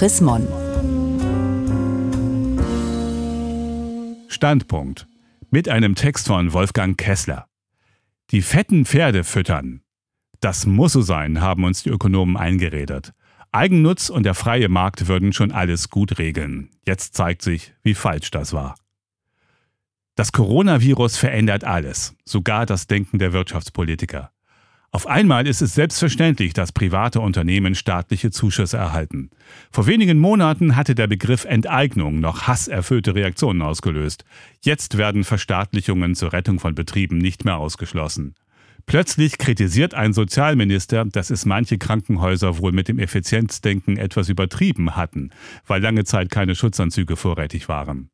Chris Mon. Standpunkt. Mit einem Text von Wolfgang Kessler. Die fetten Pferde füttern. Das muss so sein, haben uns die Ökonomen eingeredet. Eigennutz und der freie Markt würden schon alles gut regeln. Jetzt zeigt sich, wie falsch das war. Das Coronavirus verändert alles, sogar das Denken der Wirtschaftspolitiker. Auf einmal ist es selbstverständlich, dass private Unternehmen staatliche Zuschüsse erhalten. Vor wenigen Monaten hatte der Begriff Enteignung noch hasserfüllte Reaktionen ausgelöst. Jetzt werden Verstaatlichungen zur Rettung von Betrieben nicht mehr ausgeschlossen. Plötzlich kritisiert ein Sozialminister, dass es manche Krankenhäuser wohl mit dem Effizienzdenken etwas übertrieben hatten, weil lange Zeit keine Schutzanzüge vorrätig waren.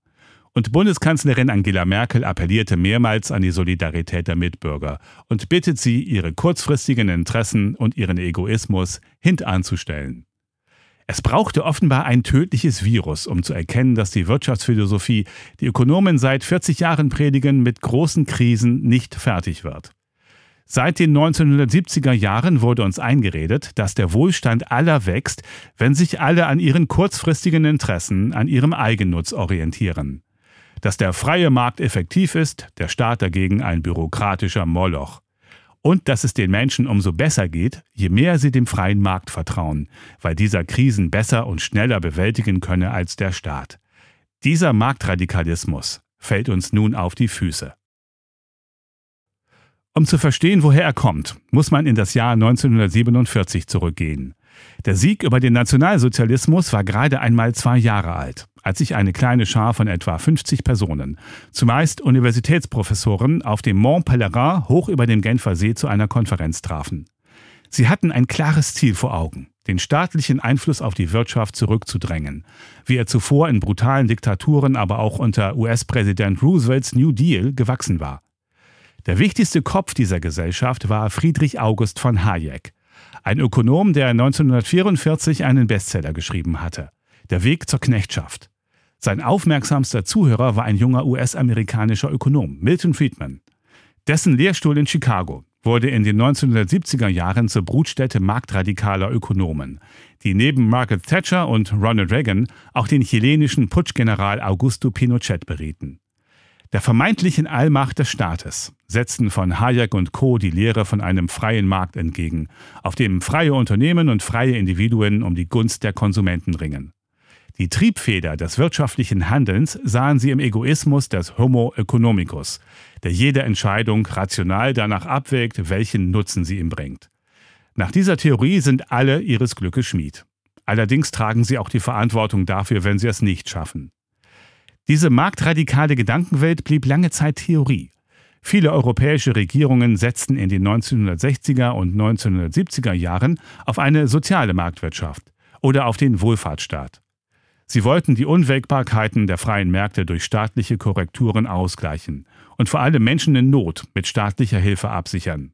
Und Bundeskanzlerin Angela Merkel appellierte mehrmals an die Solidarität der Mitbürger und bittet sie, ihre kurzfristigen Interessen und ihren Egoismus hintanzustellen. Es brauchte offenbar ein tödliches Virus, um zu erkennen, dass die Wirtschaftsphilosophie, die Ökonomen seit 40 Jahren predigen, mit großen Krisen nicht fertig wird. Seit den 1970er Jahren wurde uns eingeredet, dass der Wohlstand aller wächst, wenn sich alle an ihren kurzfristigen Interessen, an ihrem Eigennutz orientieren dass der freie Markt effektiv ist, der Staat dagegen ein bürokratischer Moloch. Und dass es den Menschen umso besser geht, je mehr sie dem freien Markt vertrauen, weil dieser Krisen besser und schneller bewältigen könne als der Staat. Dieser Marktradikalismus fällt uns nun auf die Füße. Um zu verstehen, woher er kommt, muss man in das Jahr 1947 zurückgehen. Der Sieg über den Nationalsozialismus war gerade einmal zwei Jahre alt als sich eine kleine Schar von etwa 50 Personen, zumeist Universitätsprofessoren, auf dem Mont Pelerin hoch über dem Genfer See zu einer Konferenz trafen. Sie hatten ein klares Ziel vor Augen, den staatlichen Einfluss auf die Wirtschaft zurückzudrängen, wie er zuvor in brutalen Diktaturen, aber auch unter US-Präsident Roosevelts New Deal gewachsen war. Der wichtigste Kopf dieser Gesellschaft war Friedrich August von Hayek, ein Ökonom, der 1944 einen Bestseller geschrieben hatte, Der Weg zur Knechtschaft. Sein aufmerksamster Zuhörer war ein junger US-amerikanischer Ökonom, Milton Friedman. Dessen Lehrstuhl in Chicago wurde in den 1970er Jahren zur Brutstätte marktradikaler Ökonomen, die neben Margaret Thatcher und Ronald Reagan auch den chilenischen Putschgeneral Augusto Pinochet berieten. Der vermeintlichen Allmacht des Staates setzten von Hayek und Co. die Lehre von einem freien Markt entgegen, auf dem freie Unternehmen und freie Individuen um die Gunst der Konsumenten ringen. Die Triebfeder des wirtschaftlichen Handelns sahen sie im Egoismus des Homo economicus, der jede Entscheidung rational danach abwägt, welchen Nutzen sie ihm bringt. Nach dieser Theorie sind alle ihres Glückes Schmied. Allerdings tragen sie auch die Verantwortung dafür, wenn sie es nicht schaffen. Diese marktradikale Gedankenwelt blieb lange Zeit Theorie. Viele europäische Regierungen setzten in den 1960er und 1970er Jahren auf eine soziale Marktwirtschaft oder auf den Wohlfahrtsstaat. Sie wollten die Unwägbarkeiten der freien Märkte durch staatliche Korrekturen ausgleichen und vor allem Menschen in Not mit staatlicher Hilfe absichern.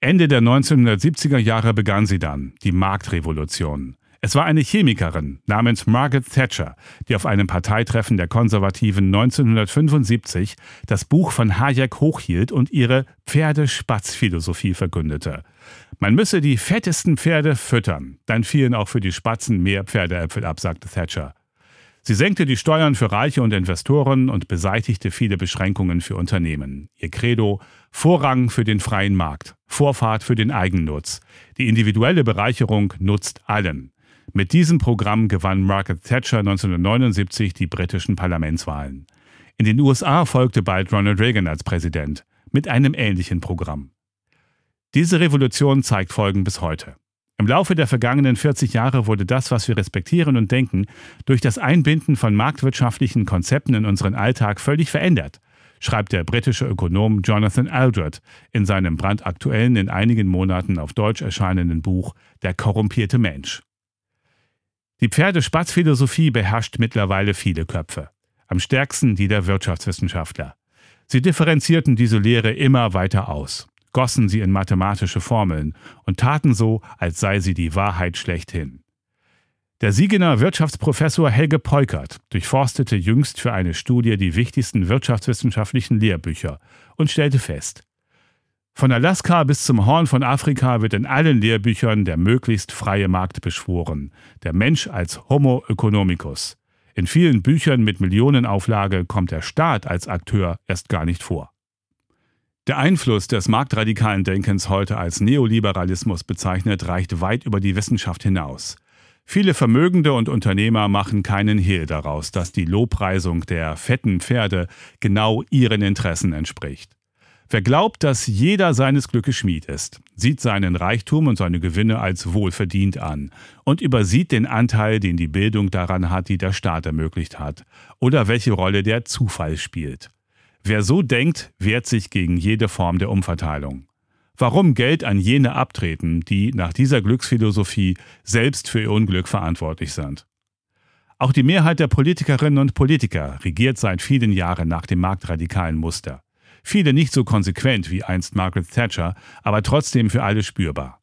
Ende der 1970er Jahre begann sie dann, die Marktrevolution. Es war eine Chemikerin namens Margaret Thatcher, die auf einem Parteitreffen der Konservativen 1975 das Buch von Hayek hochhielt und ihre Pferdespatzphilosophie verkündete. Man müsse die fettesten Pferde füttern, dann fielen auch für die Spatzen mehr Pferdeäpfel ab, sagte Thatcher. Sie senkte die Steuern für Reiche und Investoren und beseitigte viele Beschränkungen für Unternehmen. Ihr Credo Vorrang für den freien Markt, Vorfahrt für den Eigennutz. Die individuelle Bereicherung nutzt allen. Mit diesem Programm gewann Margaret Thatcher 1979 die britischen Parlamentswahlen. In den USA folgte bald Ronald Reagan als Präsident mit einem ähnlichen Programm. Diese Revolution zeigt Folgen bis heute. Im Laufe der vergangenen 40 Jahre wurde das, was wir respektieren und denken, durch das Einbinden von marktwirtschaftlichen Konzepten in unseren Alltag völlig verändert, schreibt der britische Ökonom Jonathan Aldred in seinem brandaktuellen, in einigen Monaten auf Deutsch erscheinenden Buch Der korrumpierte Mensch. Die Pferdespatzphilosophie beherrscht mittlerweile viele Köpfe, am stärksten die der Wirtschaftswissenschaftler. Sie differenzierten diese Lehre immer weiter aus, gossen sie in mathematische Formeln und taten so, als sei sie die Wahrheit schlechthin. Der Siegener Wirtschaftsprofessor Helge Peukert durchforstete jüngst für eine Studie die wichtigsten wirtschaftswissenschaftlichen Lehrbücher und stellte fest, Von Alaska bis zum Horn von Afrika wird in allen Lehrbüchern der möglichst freie Markt beschworen, der Mensch als Homo economicus. In vielen Büchern mit Millionenauflage kommt der Staat als Akteur erst gar nicht vor. Der Einfluss des marktradikalen Denkens heute als Neoliberalismus bezeichnet, reicht weit über die Wissenschaft hinaus. Viele Vermögende und Unternehmer machen keinen Hehl daraus, dass die Lobpreisung der fetten Pferde genau ihren Interessen entspricht. Wer glaubt, dass jeder seines Glückes Schmied ist, sieht seinen Reichtum und seine Gewinne als wohlverdient an und übersieht den Anteil, den die Bildung daran hat, die der Staat ermöglicht hat, oder welche Rolle der Zufall spielt. Wer so denkt, wehrt sich gegen jede Form der Umverteilung. Warum Geld an jene abtreten, die nach dieser Glücksphilosophie selbst für ihr Unglück verantwortlich sind? Auch die Mehrheit der Politikerinnen und Politiker regiert seit vielen Jahren nach dem marktradikalen Muster. Viele nicht so konsequent wie einst Margaret Thatcher, aber trotzdem für alle spürbar.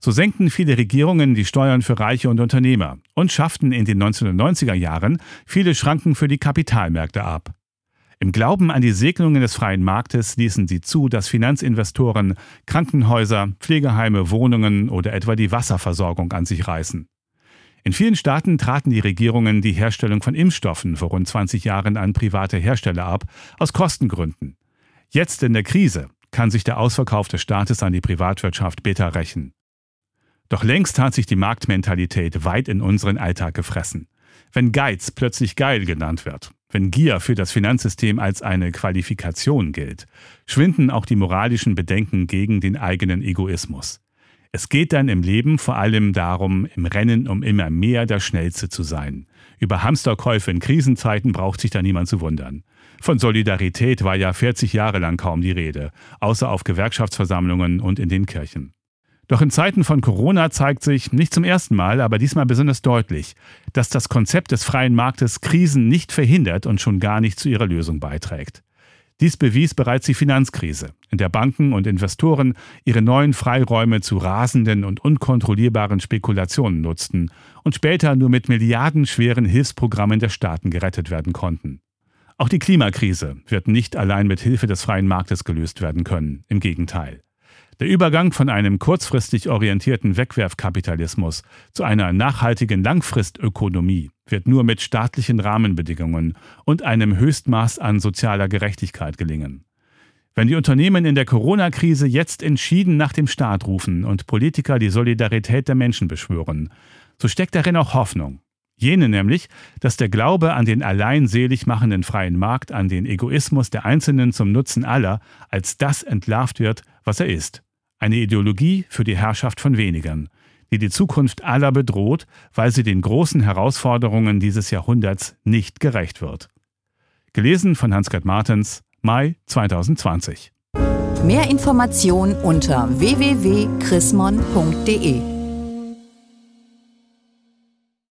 So senkten viele Regierungen die Steuern für Reiche und Unternehmer und schafften in den 1990er Jahren viele Schranken für die Kapitalmärkte ab. Im Glauben an die Segnungen des freien Marktes ließen sie zu, dass Finanzinvestoren Krankenhäuser, Pflegeheime, Wohnungen oder etwa die Wasserversorgung an sich reißen. In vielen Staaten traten die Regierungen die Herstellung von Impfstoffen vor rund 20 Jahren an private Hersteller ab, aus Kostengründen. Jetzt in der Krise kann sich der Ausverkauf des Staates an die Privatwirtschaft bitter rächen. Doch längst hat sich die Marktmentalität weit in unseren Alltag gefressen. Wenn Geiz plötzlich geil genannt wird, wenn Gier für das Finanzsystem als eine Qualifikation gilt, schwinden auch die moralischen Bedenken gegen den eigenen Egoismus. Es geht dann im Leben vor allem darum, im Rennen um immer mehr der Schnellste zu sein. Über Hamsterkäufe in Krisenzeiten braucht sich da niemand zu wundern. Von Solidarität war ja 40 Jahre lang kaum die Rede, außer auf Gewerkschaftsversammlungen und in den Kirchen. Doch in Zeiten von Corona zeigt sich, nicht zum ersten Mal, aber diesmal besonders deutlich, dass das Konzept des freien Marktes Krisen nicht verhindert und schon gar nicht zu ihrer Lösung beiträgt. Dies bewies bereits die Finanzkrise, in der Banken und Investoren ihre neuen Freiräume zu rasenden und unkontrollierbaren Spekulationen nutzten und später nur mit milliardenschweren Hilfsprogrammen der Staaten gerettet werden konnten. Auch die Klimakrise wird nicht allein mit Hilfe des freien Marktes gelöst werden können, im Gegenteil. Der Übergang von einem kurzfristig orientierten Wegwerfkapitalismus zu einer nachhaltigen Langfristökonomie wird nur mit staatlichen Rahmenbedingungen und einem Höchstmaß an sozialer Gerechtigkeit gelingen. Wenn die Unternehmen in der Corona-Krise jetzt entschieden nach dem Staat rufen und Politiker die Solidarität der Menschen beschwören, so steckt darin auch Hoffnung. Jene nämlich, dass der Glaube an den allein selig machenden freien Markt, an den Egoismus der Einzelnen zum Nutzen aller, als das entlarvt wird, was er ist. Eine Ideologie für die Herrschaft von wenigern, die die Zukunft aller bedroht, weil sie den großen Herausforderungen dieses Jahrhunderts nicht gerecht wird. Gelesen von Hans-Gerd Martens, Mai 2020. Mehr Informationen unter www.chrismon.de